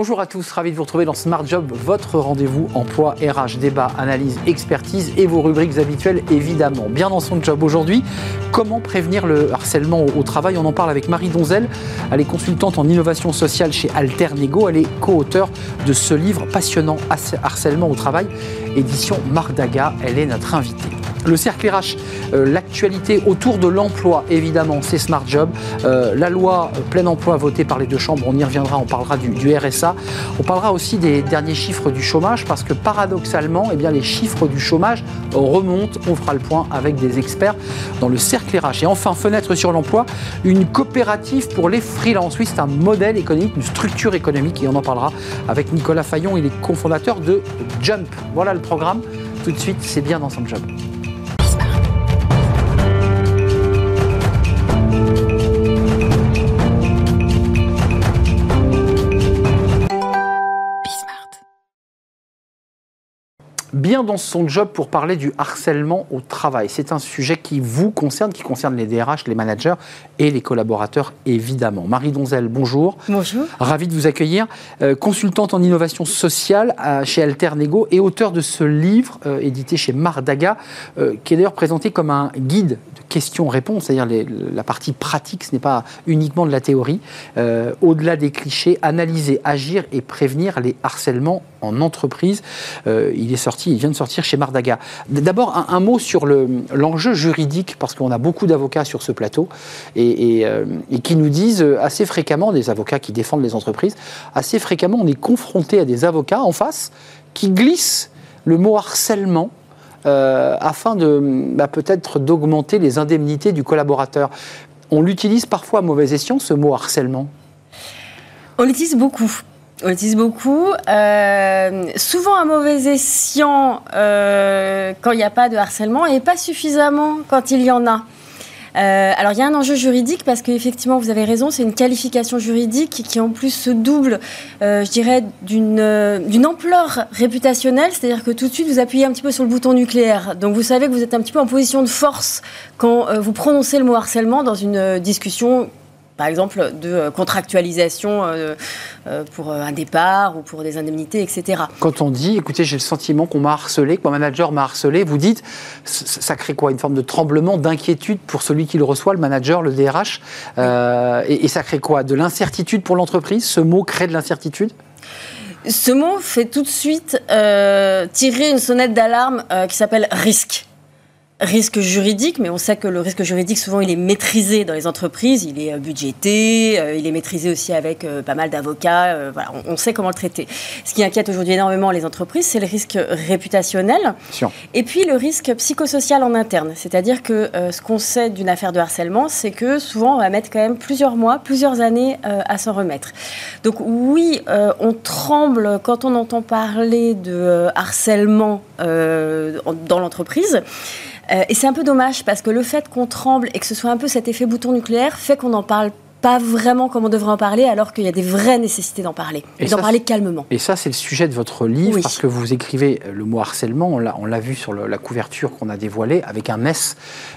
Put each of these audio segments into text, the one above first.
Bonjour à tous, ravi de vous retrouver dans Smart Job, votre rendez-vous emploi, RH, débat, analyse, expertise et vos rubriques habituelles évidemment. Bien dans son job aujourd'hui, comment prévenir le harcèlement au, travail? On en parle avec Marie Donzel, elle est consultante en innovation sociale chez Alternego, elle est co-auteure de ce livre passionnant Harcèlement au travail, édition Mardaga, elle est notre invitée. Le cercle RH, euh, l'actualité autour de l'emploi, évidemment, c'est Smart Job. Euh, la loi euh, plein emploi votée par les deux chambres, on y reviendra, on parlera du, RSA. On parlera aussi des derniers chiffres du chômage parce que paradoxalement, eh bien, les chiffres du chômage remontent. On fera le point avec des experts dans le cercle RH. Et enfin, fenêtre sur l'emploi, une coopérative pour les freelances. Oui, c'est un modèle économique, une structure économique et on en parlera avec Nicolas Fayon, il est cofondateur de Jump. Voilà le programme. Tout de suite, c'est bien dans son job. Bien dans son job pour parler du harcèlement au travail. C'est un sujet qui vous concerne, qui concerne les DRH, les managers et les collaborateurs, évidemment. Marie Donzel, bonjour. Bonjour. Ravi de vous accueillir. Euh, consultante en innovation sociale euh, chez Alternego et auteur de ce livre euh, édité chez Mardaga, qui est d'ailleurs présenté comme un guide de questions-réponses, c'est-à-dire la partie pratique, ce n'est pas uniquement de la théorie. Au-delà des clichés, analyser, agir et prévenir les harcèlements en entreprise. il est sorti il vient de sortir chez Mardaga. D'abord, un, mot sur l'enjeu juridique, parce qu'on a beaucoup d'avocats sur ce plateau, et, euh, qui nous disent assez fréquemment, des avocats qui défendent les entreprises, assez fréquemment, on est confronté à des avocats en face qui glissent le mot harcèlement euh, afin de bah, peut-être d'augmenter les indemnités du collaborateur. On l'utilise parfois à mauvais escient, ce mot harcèlement? On l'utilise beaucoup. L'utilise beaucoup. Euh, souvent à mauvais escient euh, quand il n'y a pas de harcèlement et pas suffisamment quand il y en a. Euh, alors il y a un enjeu juridique parce qu'effectivement vous avez raison, c'est une qualification juridique qui en plus se double, je dirais, d'une ampleur réputationnelle, c'est-à-dire que tout de suite vous appuyez un petit peu sur le bouton nucléaire. Donc vous savez que vous êtes un petit peu en position de force quand vous prononcez le mot harcèlement dans une discussion par exemple, de euh, contractualisation euh, euh, pour un départ ou pour des indemnités, etc. Quand on dit, écoutez, j'ai le sentiment qu'on m'a harcelé, que mon manager m'a harcelé, vous dites, ça crée quoi? Une forme de tremblement, d'inquiétude pour celui qui le reçoit, le manager, le DRH et, et, ça crée quoi? De l'incertitude pour l'entreprise? Ce mot crée de l'incertitude? Ce mot fait tout de suite tirer une sonnette d'alarme qui s'appelle risque risque juridique, mais on sait que le risque juridique, souvent, il est maîtrisé dans les entreprises, il est euh, budgété, euh, il est maîtrisé aussi avec euh, pas mal d'avocats, voilà, on, sait comment le traiter. Ce qui inquiète aujourd'hui énormément les entreprises, c'est le risque réputationnel et puis le risque psychosocial en interne. C'est-à-dire que ce qu'on sait d'une affaire de harcèlement, c'est que souvent, on va mettre quand même plusieurs mois, plusieurs années à s'en remettre. Donc oui, on tremble quand on entend parler de harcèlement dans l'entreprise. Euh, et c'est un peu dommage parce que le fait qu'on tremble et que ce soit un peu cet effet bouton nucléaire fait qu'on n'en parle pas vraiment comme on devrait en parler, alors qu'il y a des vraies nécessités d'en parler, et, d'en parler calmement. Et ça, c'est le sujet de votre livre, parce que vous écrivez le mot harcèlement, on l'a vu sur la couverture qu'on a dévoilée, avec un S,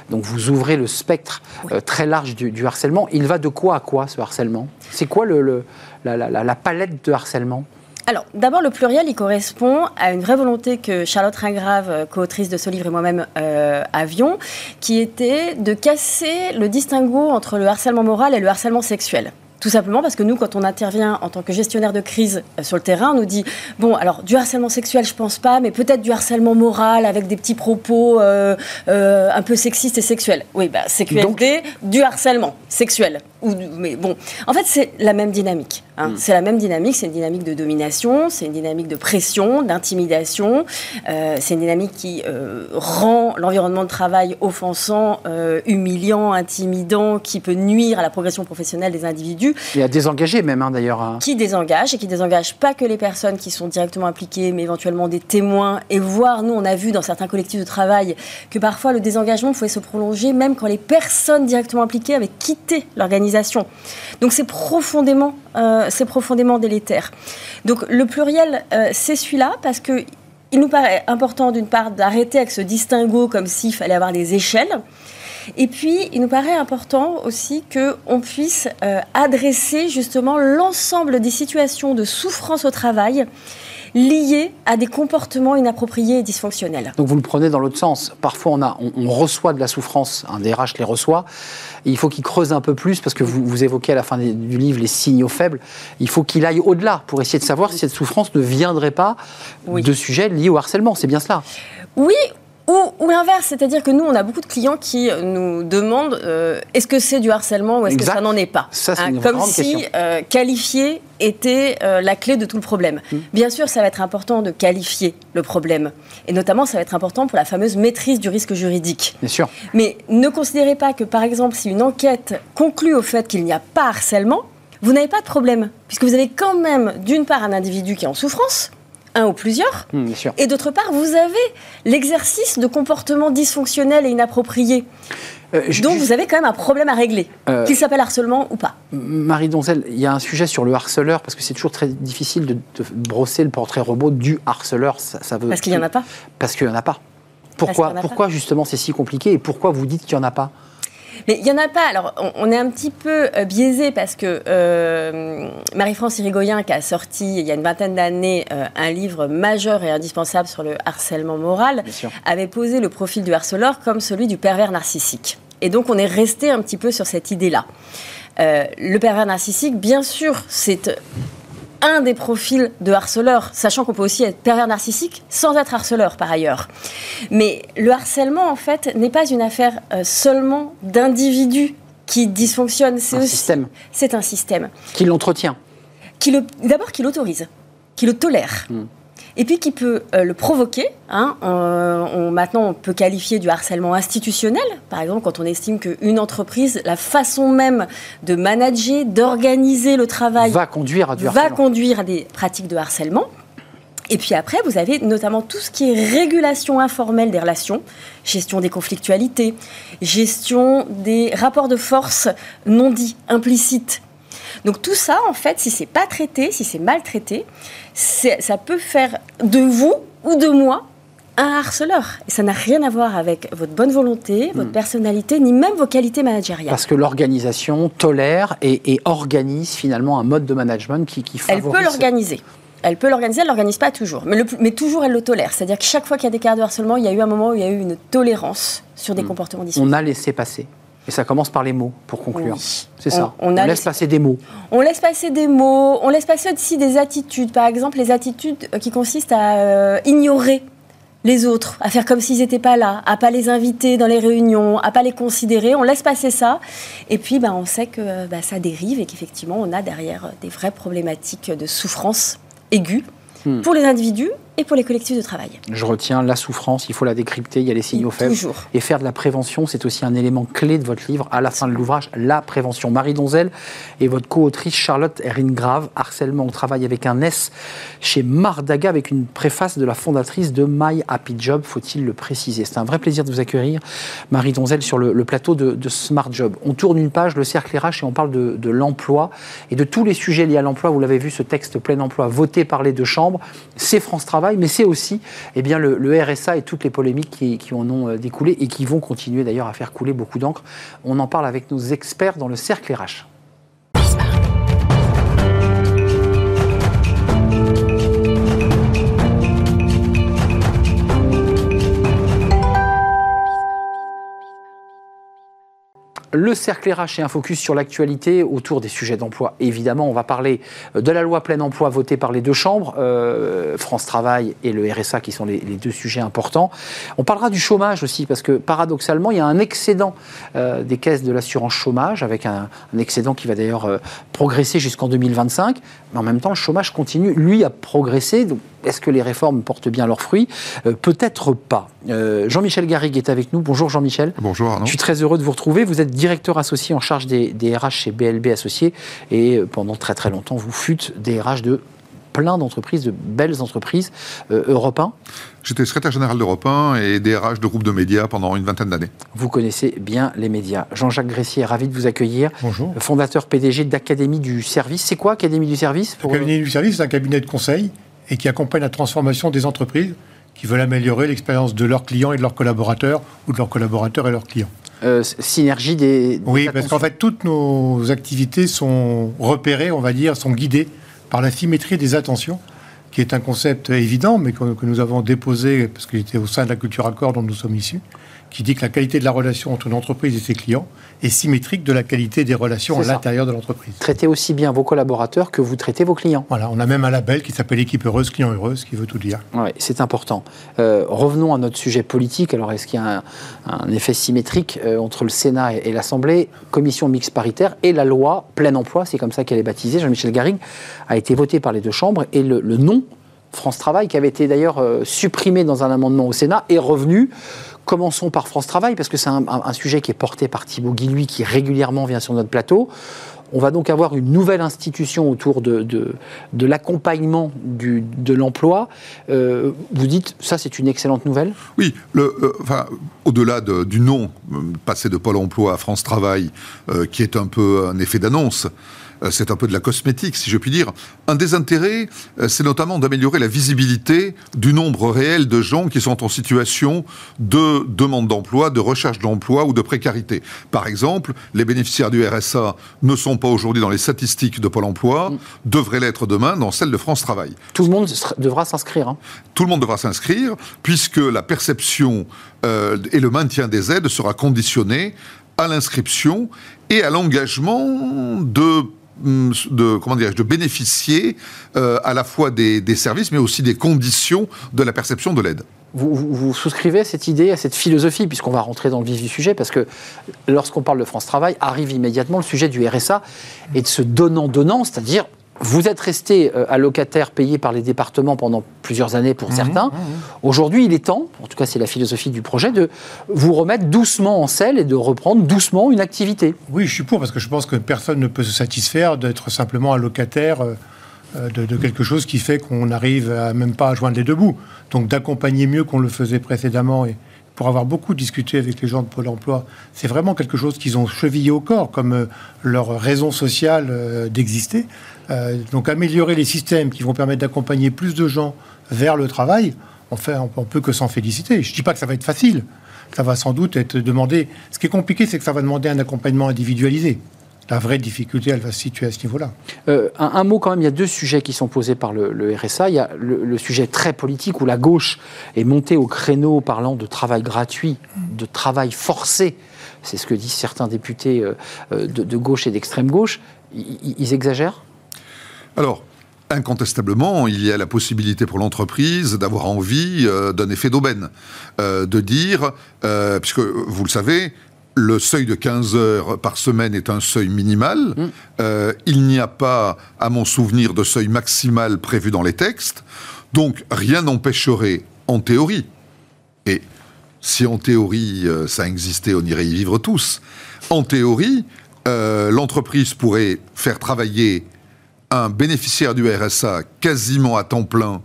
donc vous ouvrez le spectre euh, très large du, harcèlement. Il va de quoi à quoi, ce harcèlement? C'est quoi le, la palette de harcèlement? Alors, d'abord, le pluriel, il correspond à une vraie volonté que Charlotte Ringrave, euh, co-autrice de ce livre, et moi-même euh, avions, qui était de casser le distinguo entre le harcèlement moral et le harcèlement sexuel. Tout simplement parce que nous, quand on intervient en tant que gestionnaire de crise euh, sur le terrain, on nous dit bon, alors du harcèlement sexuel, je pense pas, mais peut-être du harcèlement moral avec des petits propos un peu sexistes et sexuels. Oui, bah, CQFD, du harcèlement sexuel. Ou, mais bon, en fait, c'est la même dynamique. Hein. Mm. C'est la même dynamique, c'est une dynamique de domination, c'est une dynamique de pression, d'intimidation, euh, c'est une dynamique qui euh, rend l'environnement de travail offensant, euh, humiliant, intimidant, qui peut nuire à la progression professionnelle des individus. Et à désengager même hein, d'ailleurs. Hein. Qui désengage et qui désengage pas que les personnes qui sont directement impliquées, mais éventuellement des témoins. Et voire, nous, on a vu dans certains collectifs de travail que parfois le désengagement pouvait se prolonger même quand les personnes directement impliquées avaient quitté l'organisation. Donc c'est profondément c'est profondément délétère. Donc le pluriel, euh, c'est celui-là parce que il nous paraît important d'une part d'arrêter avec ce distinguo comme s'il fallait avoir des échelles. Et puis, il nous paraît important aussi qu'on puisse euh, adresser justement l'ensemble des situations de souffrance au travail liées à des comportements inappropriés et dysfonctionnels. Donc vous le prenez dans l'autre sens. Parfois, on, a, on, reçoit de la souffrance, un DRH les reçoit, il faut qu'il creuse un peu plus, parce que vous, vous évoquez à la fin du livre les signaux faibles, il faut qu'il aille au-delà pour essayer de savoir si cette souffrance ne viendrait pas de sujets liés au harcèlement. C'est bien cela oui, ou, l'inverse, c'est-à-dire que nous, on a beaucoup de clients qui nous demandent euh, est-ce que c'est du harcèlement ou est-ce que ça n'en est pas ça, hein, Comme si euh, qualifier était euh, la clé de tout le problème. Hmm. Bien sûr, ça va être important de qualifier le problème. Et notamment, ça va être important pour la fameuse maîtrise du risque juridique. Bien sûr. Mais ne considérez pas que, par exemple, si une enquête conclut au fait qu'il n'y a pas harcèlement, vous n'avez pas de problème. Puisque vous avez quand même, d'une part, un individu qui est en souffrance un ou plusieurs. Hmm, et d'autre part, vous avez l'exercice de comportements dysfonctionnels et inappropriés. Euh, Donc vous avez quand même un problème à régler, euh, qu'il s'appelle harcèlement ou pas. Marie Donzel, il y a un sujet sur le harceleur, parce que c'est toujours très difficile de, brosser le portrait robot du harceleur. Ça, veut, parce qu'il n'y en a pas. Parce qu'il n'y en a pas. Pourquoi, pourquoi justement c'est si compliqué et pourquoi vous dites qu'il n'y en a pas? Mais il n'y en a pas. Alors, on, est un petit peu euh, biaisé parce que euh, Marie-France Irigoyen, qui a sorti il y a une vingtaine d'années euh, un livre majeur et indispensable sur le harcèlement moral, avait posé le profil du harceleur comme celui du pervers narcissique. Et donc, on est resté un petit peu sur cette idée-là. le pervers narcissique, bien sûr, c'est un des profils de harceleur, sachant qu'on peut aussi être pervers narcissique sans être harceleur par ailleurs. Mais le harcèlement, en fait, n'est pas une affaire euh, seulement d'individus qui dysfonctionnent. C'est un système. C'est un système. Qui l'entretient. D'abord, qui l'autorise, qui le tolère. Hmm et puis qui peut euh, le provoquer. Hein, on, maintenant, on peut qualifier du harcèlement institutionnel, par exemple, quand on estime qu'une entreprise, la façon même de manager, d'organiser le travail, va conduire à va conduire à des pratiques de harcèlement. Et puis après, vous avez notamment tout ce qui est régulation informelle des relations, gestion des conflictualités, gestion des rapports de force non dits, implicites. Donc tout ça, en fait, si c'est pas traité, si c'est mal traité, ça peut faire de vous ou de moi un harceleur. Et ça n'a rien à voir avec votre bonne volonté, votre hmm. personnalité, ni même vos qualités managériales. Parce que l'organisation tolère et, organise finalement un mode de management qui, qui favorise... Elle peut l'organiser. Elle peut l'organiser, elle ne l'organise pas toujours. Mais, mais, toujours, elle le tolère. C'est-à-dire que chaque fois qu'il y a des cas de harcèlement, il y a eu un moment où il y a eu une tolérance sur des hmm. comportements différents. On a laissé passer. Et ça commence par les mots, pour conclure. C'est ça. On, laisse passer des mots. On laisse passer des mots. On laisse passer aussi des attitudes. Par exemple, les attitudes euh, qui consistent à euh, ignorer les autres, à faire comme s'ils n'étaient pas là, à pas les inviter dans les réunions, à pas les considérer. On laisse passer ça. Et puis, ben, on sait que bah, ça dérive et qu'effectivement, on a derrière des vraies problématiques de souffrance aiguë hmm. pour les individus et pour les collectifs de travail. Je retiens la souffrance, il faut la décrypter, il y a les signaux faibles. Et faire de la prévention, c'est aussi un élément clé de votre livre, à la fin de l'ouvrage, la prévention. Marie Donzel et votre co-autrice Charlotte Grave, harcèlement au travail avec un S, chez Mardaga, avec une préface de la fondatrice de My Happy Job, faut-il le préciser. C'est un vrai plaisir de vous accueillir, Marie Donzel, sur le, plateau de, Smart Job. On tourne une page, le cercle RH, et on parle de, l'emploi et de tous les sujets liés à l'emploi. Vous l'avez vu, ce texte plein emploi voté par les deux chambres, c'est France Travail mais c'est aussi eh le, RSA et toutes les polémiques qui, qui en ont euh, découlé et qui vont continuer d'ailleurs à faire couler beaucoup d'encre. On en parle avec nos experts dans le cercle RH. Le cercle RH est un focus sur l'actualité autour des sujets d'emploi. Évidemment, on va parler euh, de la loi plein emploi votée par les deux chambres, euh, France Travail et le RSA, qui sont les, deux sujets importants. On parlera du chômage aussi, parce que paradoxalement, il y a un excédent euh, des caisses de l'assurance chômage, avec un, excédent qui va d'ailleurs progresser jusqu'en 2025. Mais en même temps, le chômage continue, lui, à progresser. Est-ce que les réformes portent bien leurs fruits? Peut-être pas. Jean-Michel Garrigue est avec nous. Bonjour Jean-Michel. Bonjour Arnaud. Je suis très heureux de vous retrouver. Vous êtes directeur associé en charge des, RH chez BLB Associés. Et euh, pendant très très longtemps, vous fûtes des RH de plein d'entreprises, de belles entreprises euh, Europe 1. J'étais secrétaire général d'Europe 1 et DRH de groupe de médias pendant une vingtaine d'années. Vous connaissez bien les médias. Jean-Jacques Gressier, ravi de vous accueillir. Bonjour. Fondateur PDG d'Académie du Service. C'est quoi Académie du Service Académie du Service, c'est un cabinet de conseil et qui accompagne la transformation des entreprises qui veulent améliorer l'expérience de leurs clients et de leurs collaborateurs ou de leurs collaborateurs et leurs clients. euh, synergie des... des Oui, parce qu'en fait, toutes nos activités sont repérées, on va dire, sont guidées par la symétrie des attentions, qui est un concept évident, mais que, que nous avons déposé, parce qu'il était au sein de la culture accord dont nous sommes issus, qui dit que la qualité de la relation entre une entreprise et ses clients est symétrique de la qualité des relations à l'intérieur de l'entreprise. Traitez aussi bien vos collaborateurs que vous traitez vos clients. Voilà, on a même un label qui s'appelle Équipe heureuse, client heureuse, qui veut tout dire. Ouais, c'est important. Euh, revenons à notre sujet politique. Alors, est-ce qu'il y a un, un effet symétrique euh, entre le Sénat et, et l'Assemblée? Commission mixte paritaire et la loi plein emploi, c'est comme ça qu'elle est baptisée. Jean-Michel Garrigue a été voté par les deux chambres et le, le nom France Travail, qui avait été d'ailleurs euh, supprimé dans un amendement au Sénat, est revenu. Commençons par France Travail, parce que c'est un, sujet qui est porté par Thibaut Guilluy, qui régulièrement vient sur notre plateau. On va donc avoir une nouvelle institution autour de, l'accompagnement de l'emploi. Euh, vous dites, ça c'est une excellente nouvelle? Oui, euh, enfin, au-delà de- du nom, euh, passer de Pôle emploi à France Travail, qui est un peu un effet d'annonce, c'est un peu de la cosmétique, si je puis dire. Un des intérêts, euh, c'est notamment d'améliorer la visibilité du nombre réel de gens qui sont en situation de demande d'emploi, de recherche d'emploi ou de précarité. Par exemple, les bénéficiaires du RSA ne sont pas aujourd'hui dans les statistiques de Pôle emploi, devraient l'être demain dans celles de France Travail Tout le monde devra s'inscrire. hein. tout le monde devra s'inscrire, puisque la perception euh, et le maintien des aides sera conditionné à l'inscription et à l'engagement de de, comment de bénéficier euh, à la fois des, des services, mais aussi des conditions de la perception de l'aide. Vous, vous- vous souscrivez à cette idée, à cette philosophie, puisqu'on va rentrer dans le vif du sujet, parce que lorsqu'on parle de France Travail, arrive immédiatement le sujet du RSA et de ce donnant-donnant, c'est-à-dire vous êtes resté euh, allocataire payé par les départements pendant plusieurs années pour certains. Aujourd'hui, il est temps, en tout cas c'est la philosophie du projet, de vous remettre doucement en selle et de reprendre doucement une activité. Oui, je suis pour, parce que je pense que personne ne peut se satisfaire d'être simplement un locataire euh, euh, de, de quelque chose qui fait qu'on n'arrive même pas à joindre les deux bouts. Donc d'accompagner mieux qu'on le faisait précédemment et pour avoir beaucoup discuté avec les gens de Pôle emploi, c'est vraiment quelque chose qu'ils ont chevillé au corps comme leur raison sociale d'exister. Euh, donc améliorer les systèmes qui vont permettre d'accompagner plus de gens vers le travail, on fait, on, peut que s'en féliciter. Je dis pas que ça va être facile. Ça va sans doute être demandé. Ce qui est compliqué, c'est que ça va demander un accompagnement individualisé. La vraie difficulté, elle va se situer à ce niveau-là. Euh, un, mot quand même, il y a deux sujets qui sont posés par le, RSA. Il y a le, sujet très politique où la gauche est montée au créneau parlant de travail gratuit, de travail forcé. C'est ce que disent certains députés euh, de, gauche et d'extrême gauche. Ils exagèrent? Alors, incontestablement, il y a la possibilité pour l'entreprise d'avoir envie euh, d'un effet d'aubaine, Euh, de dire, euh, puisque vous le savez, le seuil de 15 heures par semaine est un seuil minimal. Euh, il n'y a pas, à mon souvenir, de seuil maximal prévu dans les textes. Donc, rien n'empêcherait, en théorie, et si en théorie ça existait, on irait y vivre tous. En théorie, l'entreprise pourrait faire travailler un bénéficiaire du RSA quasiment à temps plein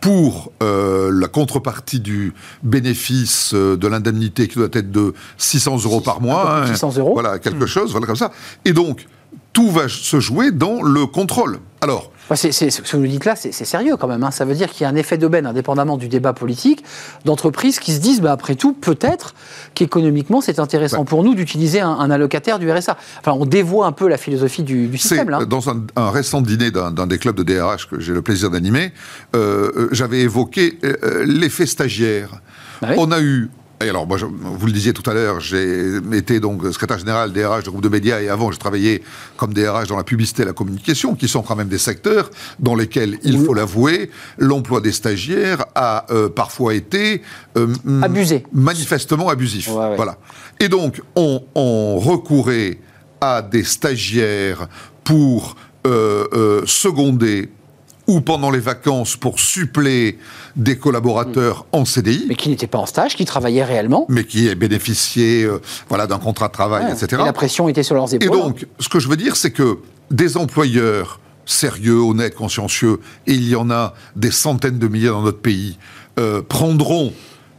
pour euh, la contrepartie du bénéfice euh, de l'indemnité qui doit être de 600 euros par mois. Un peu plus de 600 euros. Voilà, quelque chose, voilà comme ça. Et donc, tout va se jouer dans le contrôle. Alors, ce que vous nous dites là, c'est sérieux quand même. hein. Ça veut dire qu'il y a un effet d'aubaine, indépendamment du débat politique, d'entreprises qui se disent, bah, après tout, peut-être qu'économiquement, c'est intéressant Ouais. pour nous d'utiliser un, un allocataire du RSA. Enfin, on dévoie un peu la philosophie du, système là. dans un, un récent dîner d'un des clubs de DRH que j'ai le plaisir d'animer, euh, euh, j'avais évoqué euh, euh, l'effet stagiaire. Bah oui. On a eu. Et alors, moi, je- vous le disiez tout à l'heure, j'ai été donc secrétaire général DRH de groupe de médias et avant, j'ai travaillé comme DRH dans la publicité et la communication, qui sont quand même des secteurs dans lesquels, il faut l'avouer, l'emploi des stagiaires a euh, parfois été euh, Abusé. manifestement abusif. Ouais, ouais. Voilà. Et donc, on, on recourait à des stagiaires pour euh, euh, seconder ou pendant les vacances pour suppléer des collaborateurs en CDI, Mais qui n'étaient pas en stage, qui travaillaient réellement. mais qui aient bénéficié euh, voilà, d'un contrat de travail, Ouais. etc. Et la pression était sur leurs Et épaules. donc, ce que je veux dire, c'est que des employeurs sérieux, honnêtes, consciencieux, et il y en a des centaines de milliers dans notre pays, euh, prendront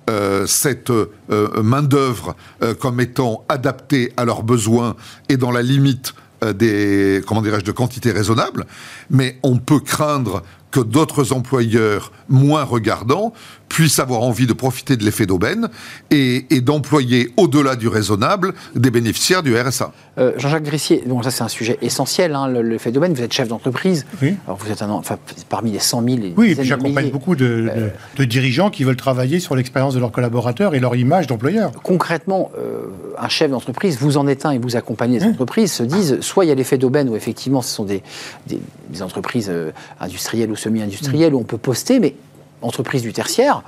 euh, cette main-d'œuvre comme étant adaptée à leurs besoins et dans la limite des, comment dirais-je, de quantité raisonnable, mais on peut craindre que d'autres employeurs moins regardants puissent avoir envie de profiter de l'effet d'aubaine et, d'employer au-delà du raisonnable des bénéficiaires du RSA. Euh, Jean-Jacques Grissier, bon, ça c'est un sujet essentiel, hein, l'effet d'aubaine. Vous êtes chef d'entreprise. Oui. Alors vous êtes un, enfin, parmi les 100 000. oui, et j'accompagne beaucoup de, de, dirigeants qui veulent travailler sur l'expérience de leurs collaborateurs et leur image d'employeur. Concrètement, euh, un chef d'entreprise, vous en êtes un et vous accompagnez les entreprises, se disent soit il y a l'effet d'aubaine où effectivement ce sont des, des, entreprises euh, industrielles ou semi-industrielles où on peut poster, mais entreprise du tertiaire,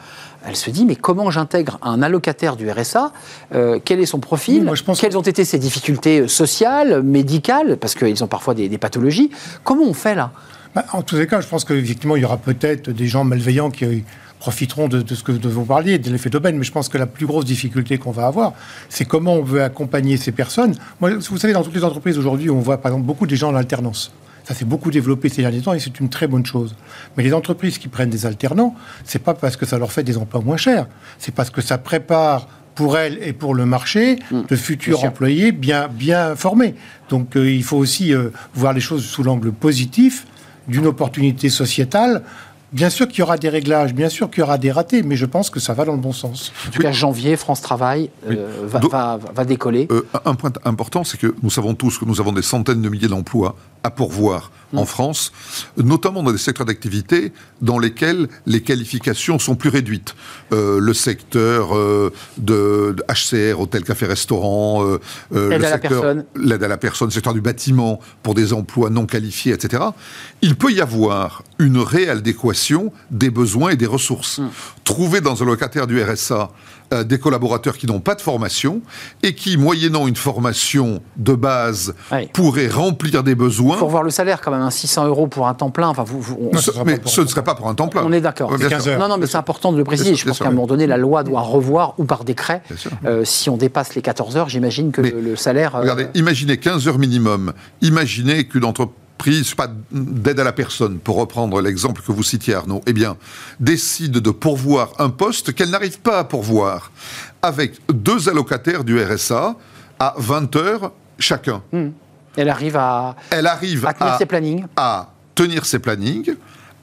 elle se dit mais comment j'intègre un allocataire du RSA euh, Quel est son profil Quelles ont été ses difficultés sociales, médicales Parce qu'ils ont parfois des, pathologies. Comment on fait là bah, En tous les cas, je pense qu'effectivement, il y aura peut-être des gens malveillants qui profiteront de, ce que vous parliez, de l'effet d'aubaine, mais je pense que la plus grosse difficulté qu'on va avoir, c'est comment on veut accompagner ces personnes. Moi, vous savez, dans toutes les entreprises aujourd'hui, on voit par exemple beaucoup des gens en alternance. Ça s'est beaucoup développé ces derniers temps et c'est une très bonne chose. Mais les entreprises qui prennent des alternants, c'est pas parce que ça leur fait des emplois moins chers, c'est parce que ça prépare pour elles et pour le marché mmh. de futurs employés bien, bien formés. Donc euh, il faut aussi euh, voir les choses sous l'angle positif d'une opportunité sociétale Bien sûr qu'il y aura des réglages, bien sûr qu'il y aura des ratés, mais je pense que ça va dans le bon sens. En tout cas, janvier, France Travail euh, va, décoller. Euh, un point important, c'est que nous savons tous que nous avons des centaines de milliers d'emplois à pourvoir en mm. France, notamment dans des secteurs d'activité dans lesquels les qualifications sont plus réduites. Euh, le secteur de, HCR, hôtel, café, restaurant, secteur l'aide à la personne, le secteur du bâtiment pour des emplois non qualifiés, etc. Il peut y avoir une réelle adéquation des besoins et des ressources. Trouver dans un locataire du RSA euh, des collaborateurs qui n'ont pas de formation et qui, moyennant une formation de base, pourraient remplir des besoins. Pour voir le salaire quand même, 600 hein, euros pour un temps plein. Enfin, vous, mais ce ne serait pas pour un temps plein. On est d'accord. non, non, mais c'est important de le préciser. Je pense qu'à un moment donné, la loi doit revoir ou par décret. Euh, si on dépasse les 14 heures, j'imagine que le, salaire. Euh, regardez, imaginez 15 heures minimum. Imaginez qu'une entreprise pas d'aide à la personne, pour reprendre l'exemple que vous citiez Arnaud, eh bien, décide de pourvoir un poste qu'elle n'arrive pas à pourvoir, avec deux allocataires du RSA à 20 heures chacun. Hmm. Elle arrive à, Elle arrive à tenir ses plannings. À tenir ses plannings,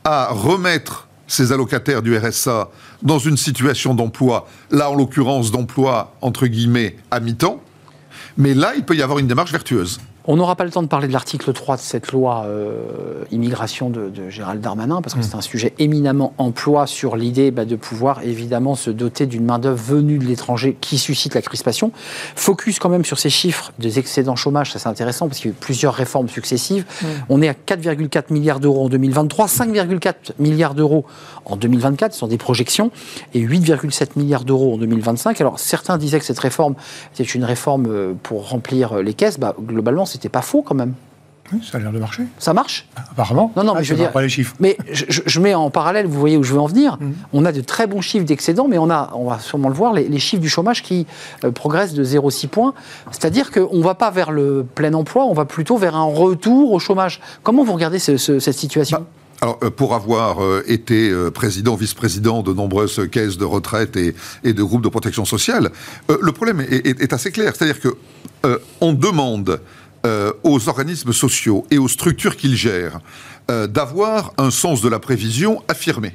à remettre ses allocataires du RSA dans une situation d'emploi, là en l'occurrence d'emploi entre guillemets à mi-temps, mais là il peut y avoir une démarche vertueuse. On n'aura pas le temps de parler de l'article 3 de cette loi euh, immigration de, Gérald Darmanin, parce que mm. c'est un sujet éminemment emploi sur l'idée bah, de pouvoir évidemment se doter d'une main-d'œuvre venue de l'étranger qui suscite la crispation. Focus quand même sur ces chiffres des excédents chômage, ça c'est intéressant parce qu'il y a eu plusieurs réformes successives. Mm. On est à 4,4 milliards d'euros en 2023, 5,4 milliards d'euros en 2024, ce sont des projections, et 8,7 milliards d'euros en 2025. Alors certains disaient que cette réforme était une réforme euh, pour remplir les caisses. Bah, globalement, c'est c'était pas faux quand même. Oui, ça a l'air de marcher. Ça marche? Apparemment. Non, non, mais ah, je veux dire. Pas les chiffres. Mais je, mets en parallèle, vous voyez où je veux en venir. Mhm. On a de très bons chiffres d'excédent, mais on a, on va sûrement le voir, les, chiffres du chômage qui euh, progressent de 0,6 points. C'est-à-dire qu'on ne va pas vers le plein emploi, on va plutôt vers un retour au chômage. Comment vous regardez cette situation? Bah, alors, euh, pour avoir euh, été président, vice-président de nombreuses caisses de retraite et, de groupes de protection sociale, le problème est, est assez clair. C'est-à-dire que on demande euh, aux organismes sociaux et aux structures qu'ils gèrent euh, d'avoir un sens de la prévision affirmé.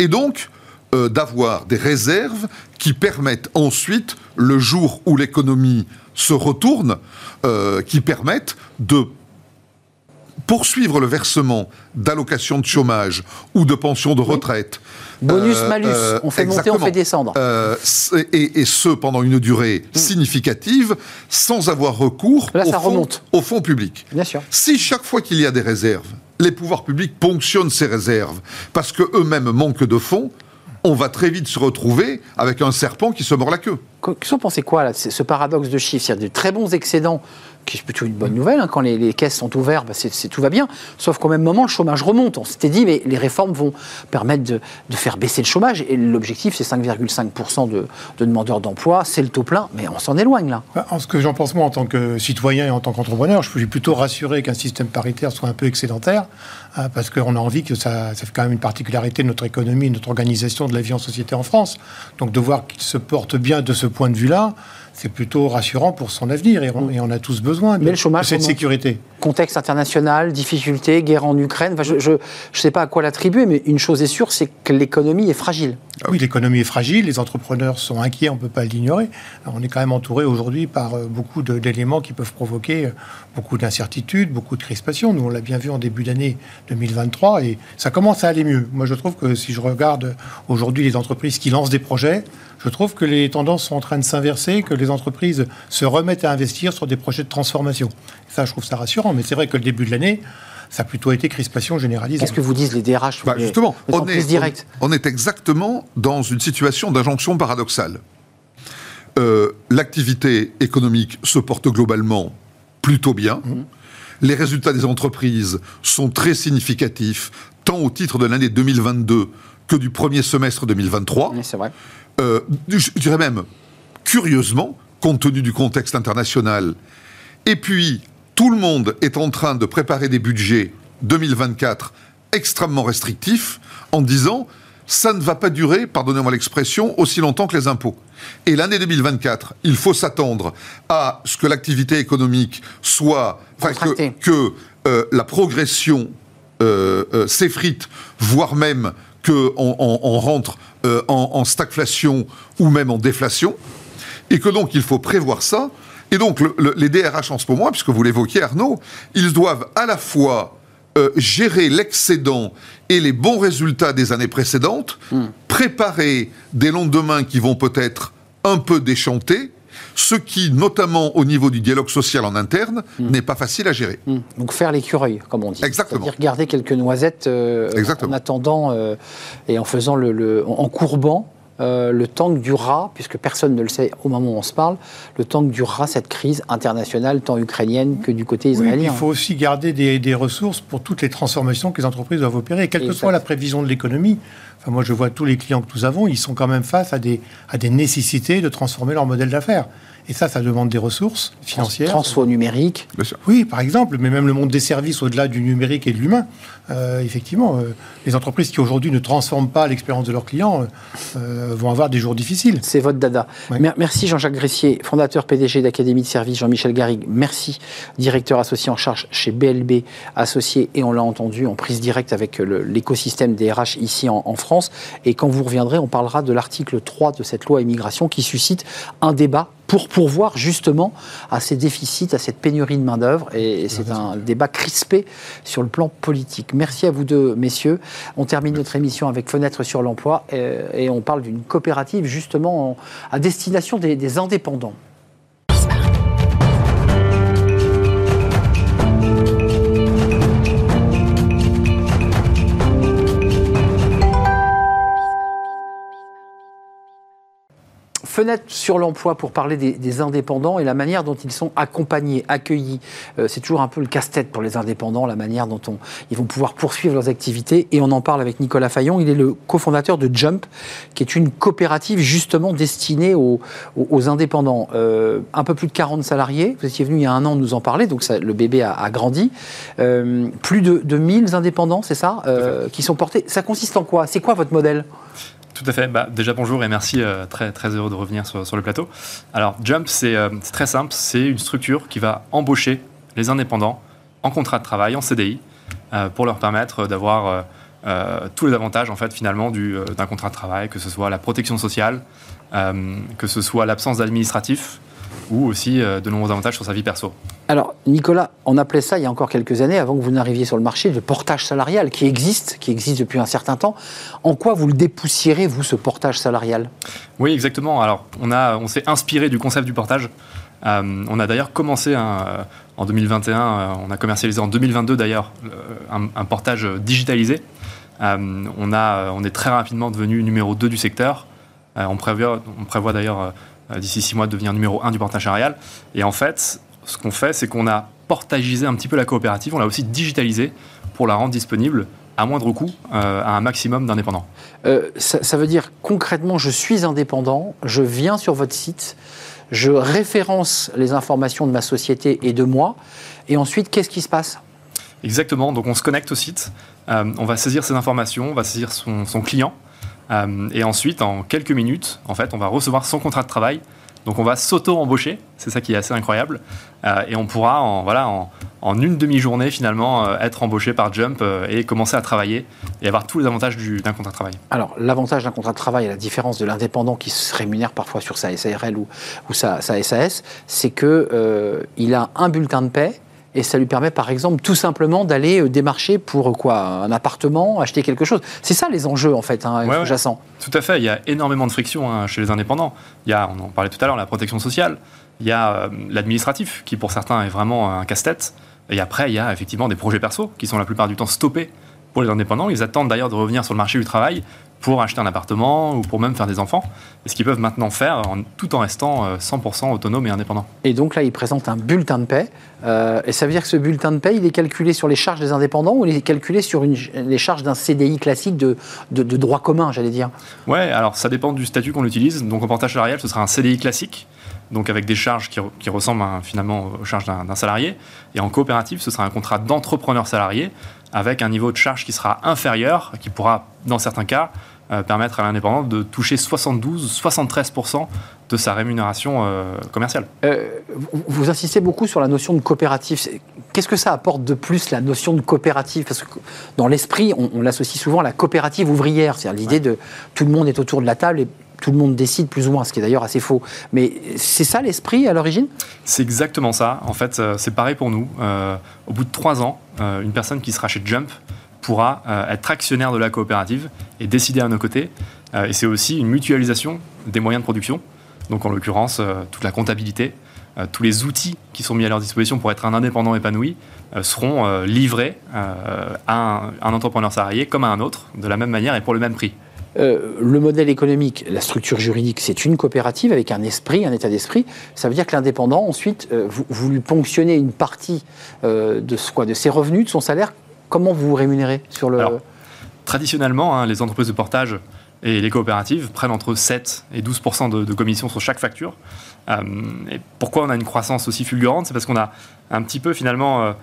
Et donc, euh, d'avoir des réserves qui permettent ensuite, le jour où l'économie se retourne, qui permettent de poursuivre le versement d'allocations de chômage ou de pensions de retraite. Bonus, euh, malus, euh, on fait monter, on fait descendre. Euh, et, ce, pendant une durée hmm. significative, sans avoir recours au, fond, au fonds public. Bien sûr. Si chaque fois qu'il y a des réserves, les pouvoirs publics ponctionnent ces réserves parce qu'eux-mêmes manquent de fonds, on va très vite se retrouver avec un serpent qui se mord la queue. Qu'est-ce pensez quoi, là, ce paradoxe de chiffres? Il y a de très bons excédents qui est plutôt une bonne nouvelle. Hein. Quand les, caisses sont ouvertes, bah, c'est, tout va bien. Sauf qu'au même moment, le chômage remonte. On s'était dit, mais les réformes vont permettre de, faire baisser le chômage. Et l'objectif, c'est 5,5% de, demandeurs d'emploi. C'est le taux plein, mais on s'en éloigne là. Bah, en ce que j'en pense moi, en tant que citoyen et en tant qu'entrepreneur, je suis plutôt rassuré qu'un système paritaire soit un peu excédentaire, hein, parce qu'on a envie que ça, ça fait quand même une particularité de notre économie, de notre organisation de la vie en société en France. Donc de voir qu'il se porte bien de ce point de vue-là, c'est plutôt rassurant pour son avenir et on, a tous besoin de, Mais le chômage cette sécurité. Contexte international, difficultés, guerre en Ukraine. je ne sais pas à quoi l'attribuer, mais une chose est sûre, c'est que l'économie est fragile. Ah oui, l'économie est fragile, les entrepreneurs sont inquiets, on ne peut pas l'ignorer. On est quand même entouré aujourd'hui par euh, beaucoup d'éléments qui peuvent provoquer euh, beaucoup d'incertitudes, beaucoup de crispations. Nous, on l'a bien vu en début d'année 2023 et ça commence à aller mieux. Moi, je trouve que si je regarde aujourd'hui les entreprises qui lancent des projets, je trouve que les tendances sont en train de s'inverser, que les entreprises se remettent à investir sur des projets de transformation. Ça, je trouve ça rassurant, mais c'est vrai que le début de l'année, ça a plutôt été crispation généralisée. Qu'est-ce que vous disent les DRH bah, Justement, on est, on, est, exactement dans une situation d'injonction paradoxale. Euh, l'activité économique se porte globalement plutôt bien. Mmh. Les résultats des entreprises sont très significatifs, tant au titre de l'année 2022 que du premier semestre 2023. c'est vrai. Euh, je dirais même, curieusement, compte tenu du contexte international, et puis tout le monde est en train de préparer des budgets 2024 extrêmement restrictifs en disant ça ne va pas durer, pardonnez-moi l'expression, aussi longtemps que les impôts. Et l'année 2024, il faut s'attendre à ce que l'activité économique soit, que, que euh, la progression euh, euh, s'effrite, voire même qu'on on, rentre en, en stagflation ou même en déflation, et que donc il faut prévoir ça et donc, les DRH en ce moment, puisque vous l'évoquiez, Arnaud, ils doivent à la fois euh, gérer l'excédent et les bons résultats des années précédentes, hmm. préparer des lendemains qui vont peut-être un peu déchanter, ce qui, notamment au niveau du dialogue social en interne, hmm. n'est pas facile à gérer. Hmm. Donc faire l'écureuil, comme on dit. Exactement. C'est-à-dire garder quelques noisettes euh, en attendant euh, et en faisant le, en courbant euh, le temps que durera, puisque personne ne le sait au moment où on se parle, le temps que durera cette crise internationale, tant ukrainienne que du côté israélien. il faut aussi garder des, ressources pour toutes les transformations que les entreprises doivent opérer, quelle que soit la prévision de l'économie. Moi, je vois tous les clients que nous avons, ils sont quand même face à des nécessités de transformer leur modèle d'affaires. Et ça, ça demande des ressources financières. Transfo numérique. Oui, par exemple, mais même le monde des services au-delà du numérique et de l'humain. Euh, effectivement, euh, les entreprises qui aujourd'hui ne transforment pas l'expérience de leurs clients euh, vont avoir des jours difficiles. C'est votre dada. Merci Jean-Jacques Gressier, fondateur PDG d'Académie de Services, Jean-Michel Garrigue. Merci, directeur associé en charge chez BLB Associés, et on l'a entendu en prise directe avec l'écosystème des RH ici en, en France. Et quand vous reviendrez, on parlera de l'article 3 de cette loi immigration qui suscite un débat pour pourvoir justement à ces déficits, à cette pénurie de main-d'œuvre. Et c'est un débat crispé sur le plan politique. Merci à vous deux, messieurs. On termine notre émission avec Fenêtre sur l'emploi euh, et, on parle d'une coopérative justement à destination des indépendants. Fenêtre sur l'emploi pour parler des, indépendants et la manière dont ils sont accompagnés, accueillis. Euh, c'est toujours un peu le casse-tête pour les indépendants, la manière dont on, ils vont pouvoir poursuivre leurs activités. Et on en parle avec Nicolas Fayon. Il est le cofondateur de Jump, qui est une coopérative justement destinée aux, indépendants. Euh, un peu plus de 40 salariés. Vous étiez venu il y a un an nous en parler, donc le bébé a, grandi. Euh, plus de, de 1000 indépendants, c'est ça, qui sont portés. Ça consiste en quoi? C'est quoi votre modèle? Tout à fait. Bah, déjà, bonjour et merci. Euh, très, heureux de revenir sur, le plateau. Alors, Jump, euh, c'est très simple. C'est une structure qui va embaucher les indépendants en contrat de travail, en CDI, euh, pour leur permettre d'avoir tous les avantages, en fait, finalement, d'un contrat de travail, que ce soit la protection sociale, que ce soit l'absence d'administratif, ou aussi de nombreux avantages sur sa vie perso. Alors, Nicolas, on appelait ça il y a encore quelques années, avant que vous n'arriviez sur le marché, le portage salarial, qui existe, qui existe depuis un certain temps. En quoi vous le dépoussiérez, vous, ce portage salarial? Oui, exactement. Alors, on, a, on s'est inspiré du concept du portage. Euh, on a d'ailleurs commencé euh, en 2021, euh, on a commercialisé en 2022 d'ailleurs un, portage digitalisé. on, a, on est très rapidement devenu numéro 2 du secteur. on prévoit, on prévoit d'ailleurs d'ici six mois de devenir numéro 1 du portage salarial. Et en fait, ce qu'on fait, c'est qu'on a portagisé un petit peu la coopérative, on l'a aussi digitalisé pour la rendre disponible à moindre coût euh, à un maximum d'indépendants. Euh, ça, veut dire concrètement, je suis indépendant, je viens sur votre site, je référence les informations de ma société et de moi, et ensuite, qu'est-ce qui se passe? Exactement, donc on se connecte au site, euh, on va saisir ces informations, on va saisir son, son client, et ensuite, en quelques minutes, en fait, on va recevoir son contrat de travail. Donc on va s'auto-embaucher, c'est ça qui est assez incroyable, euh, et on pourra en, voilà, en, une demi-journée finalement euh, être embauché par Jump euh, et commencer à travailler et avoir tous les avantages du- d'un contrat de travail. Alors, l'avantage d'un contrat de travail, à la différence de l'indépendant qui se rémunère parfois sur sa SARL ou, sa, sa SAS, c'est que euh, il a un bulletin de paie et ça lui permet, par exemple, tout simplement d'aller euh, démarcher pour euh, quoi Un appartement, acheter quelque chose. C'est ça les enjeux, en fait, hein, Ouais, ouais. sous-jacents. Tout à fait, il y a énormément de friction hein, chez les indépendants. Il y a, on en parlait tout à l'heure, la protection sociale. Il y a euh, l'administratif, qui pour certains est vraiment un casse-tête. Et après, il y a effectivement des projets perso, qui sont la plupart du temps stoppés pour les indépendants. Ils attendent d'ailleurs de revenir sur le marché du travail pour acheter un appartement ou pour même faire des enfants. Et ce qu'ils peuvent maintenant faire en- tout en restant euh, 100% autonomes et indépendants. Et donc là, il présente un bulletin de paie. euh, et ça veut dire que ce bulletin de paie, il est calculé sur les charges des indépendants ou il est calculé sur une- les charges d'un CDI classique de, de, de droit commun, j'allais dire? Ouais, alors ça dépend du statut qu'on utilise. Donc en portage salarial, ce sera un CDI classique, donc avec des charges qui, re- qui ressemblent à, finalement aux charges d'un salarié. Et en coopérative, ce sera un contrat d'entrepreneur salarié avec un niveau de charge qui sera inférieur, qui pourra, dans certains cas, euh, permettre à l'indépendant de toucher 72-73% de sa rémunération euh, commerciale. Euh, vous, insistez beaucoup sur la notion de coopérative. Qu'est-ce que ça apporte de plus, la notion de coopérative Parce que dans l'esprit, on, on l'associe souvent à la coopérative ouvrière, c'est-à-dire l'idée de tout le monde est autour de la table et tout le monde décide plus ou moins, ce qui est d'ailleurs assez faux. Mais c'est ça l'esprit à l'origine? C'est exactement ça. En fait, c'est pareil pour nous. Au bout de trois ans, une personne qui sera chez Jump pourra euh, être actionnaire de la coopérative et décider à nos côtés. Euh, et c'est aussi une mutualisation des moyens de production. Donc, en l'occurrence, euh, toute la comptabilité, euh, tous les outils qui sont mis à leur disposition pour être un indépendant épanoui euh, seront euh, livrés euh, à un entrepreneur salarié comme à un autre, de la même manière et pour le même prix. Euh, le modèle économique, la structure juridique, c'est une coopérative avec un esprit, un état d'esprit. Ça veut dire que l'indépendant, ensuite, euh, vous, vous lui ponctionnez une partie euh, de, ses revenus, de son salaire. Comment vous vous rémunérez sur le... Traditionnellement, hein, les entreprises de portage et les coopératives prennent entre 7 et 12 de, de commission sur chaque facture. Et pourquoi on a une croissance aussi fulgurante? C'est parce qu'on a un petit peu finalement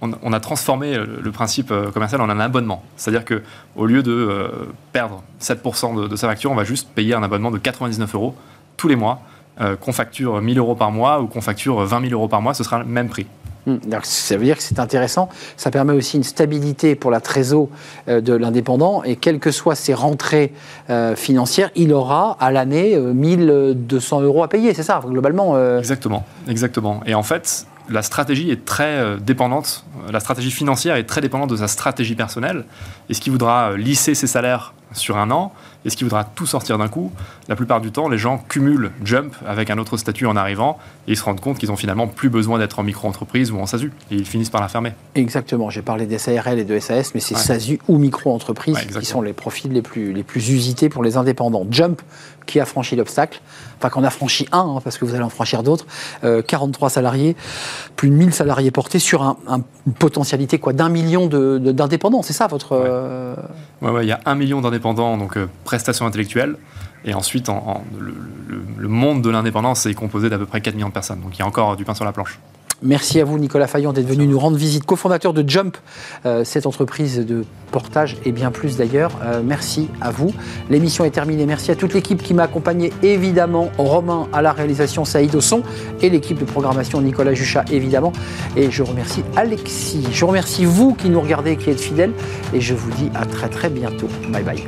on, a transformé le, principe euh, commercial en un abonnement. C'est-à-dire que au lieu de euh, perdre 7 de, de sa facture, on va juste payer un abonnement de 99 euros tous les mois. Euh, qu'on facture 1000 euros par mois ou qu'on facture 20 000 euros par mois, ce sera le même prix. Hmm, donc Ça veut dire que c'est intéressant. Ça permet aussi une stabilité pour la trésor de l'indépendant. Et quelles que soient ses rentrées financières, il aura à l'année euh, 1200 euros à payer. C'est ça, globalement. Exactement, exactement. Et en fait, euh, euh, la stratégie financière est très dépendante de sa stratégie personnelle. Est-ce qu'il voudra euh, lisser ses salaires sur un an? Est-ce qu'il voudra tout sortir d'un coup? La plupart du temps, les gens cumulent Jump avec un autre statut en arrivant et ils se rendent compte qu'ils ont finalement plus besoin d'être en micro-entreprise ou en SASU. Et ils finissent par la fermer. Exactement. J'ai parlé des SARL et de SAS, mais c'est Ouais. SASU ou micro-entreprise Ouais, qui sont les profils les plus, les plus usités pour les indépendants. Jump, qui a franchi l'obstacle, enfin qu'on a franchi un, hein, parce que vous allez en franchir d'autres, euh, 43 salariés, plus de 1000 salariés portés sur un- un- une potentialité quoi d'un million de- de- d'indépendants. C'est ça votre... Euh, Ouais, ouais, il y a un million d'indépendants, donc euh, prestations intellectuelles. Et ensuite, en- en- le, le- le monde de l'indépendance est composé d'à peu près 4 millions de personnes. Donc il y a encore du pain sur la planche. Merci à vous, Nicolas Fayon, d'être venu nous rendre visite, cofondateur de Jump, euh, cette entreprise de portage et bien plus d'ailleurs. Euh, merci à vous. L'émission est terminée. Merci à toute l'équipe qui m'a accompagné, évidemment, Romain à la réalisation, Saïd au son, et l'équipe de programmation, Nicolas Juchat, évidemment. Et je remercie Alexis. Je remercie vous qui nous regardez et qui êtes fidèles. Et je vous dis à très très bientôt. Bye bye.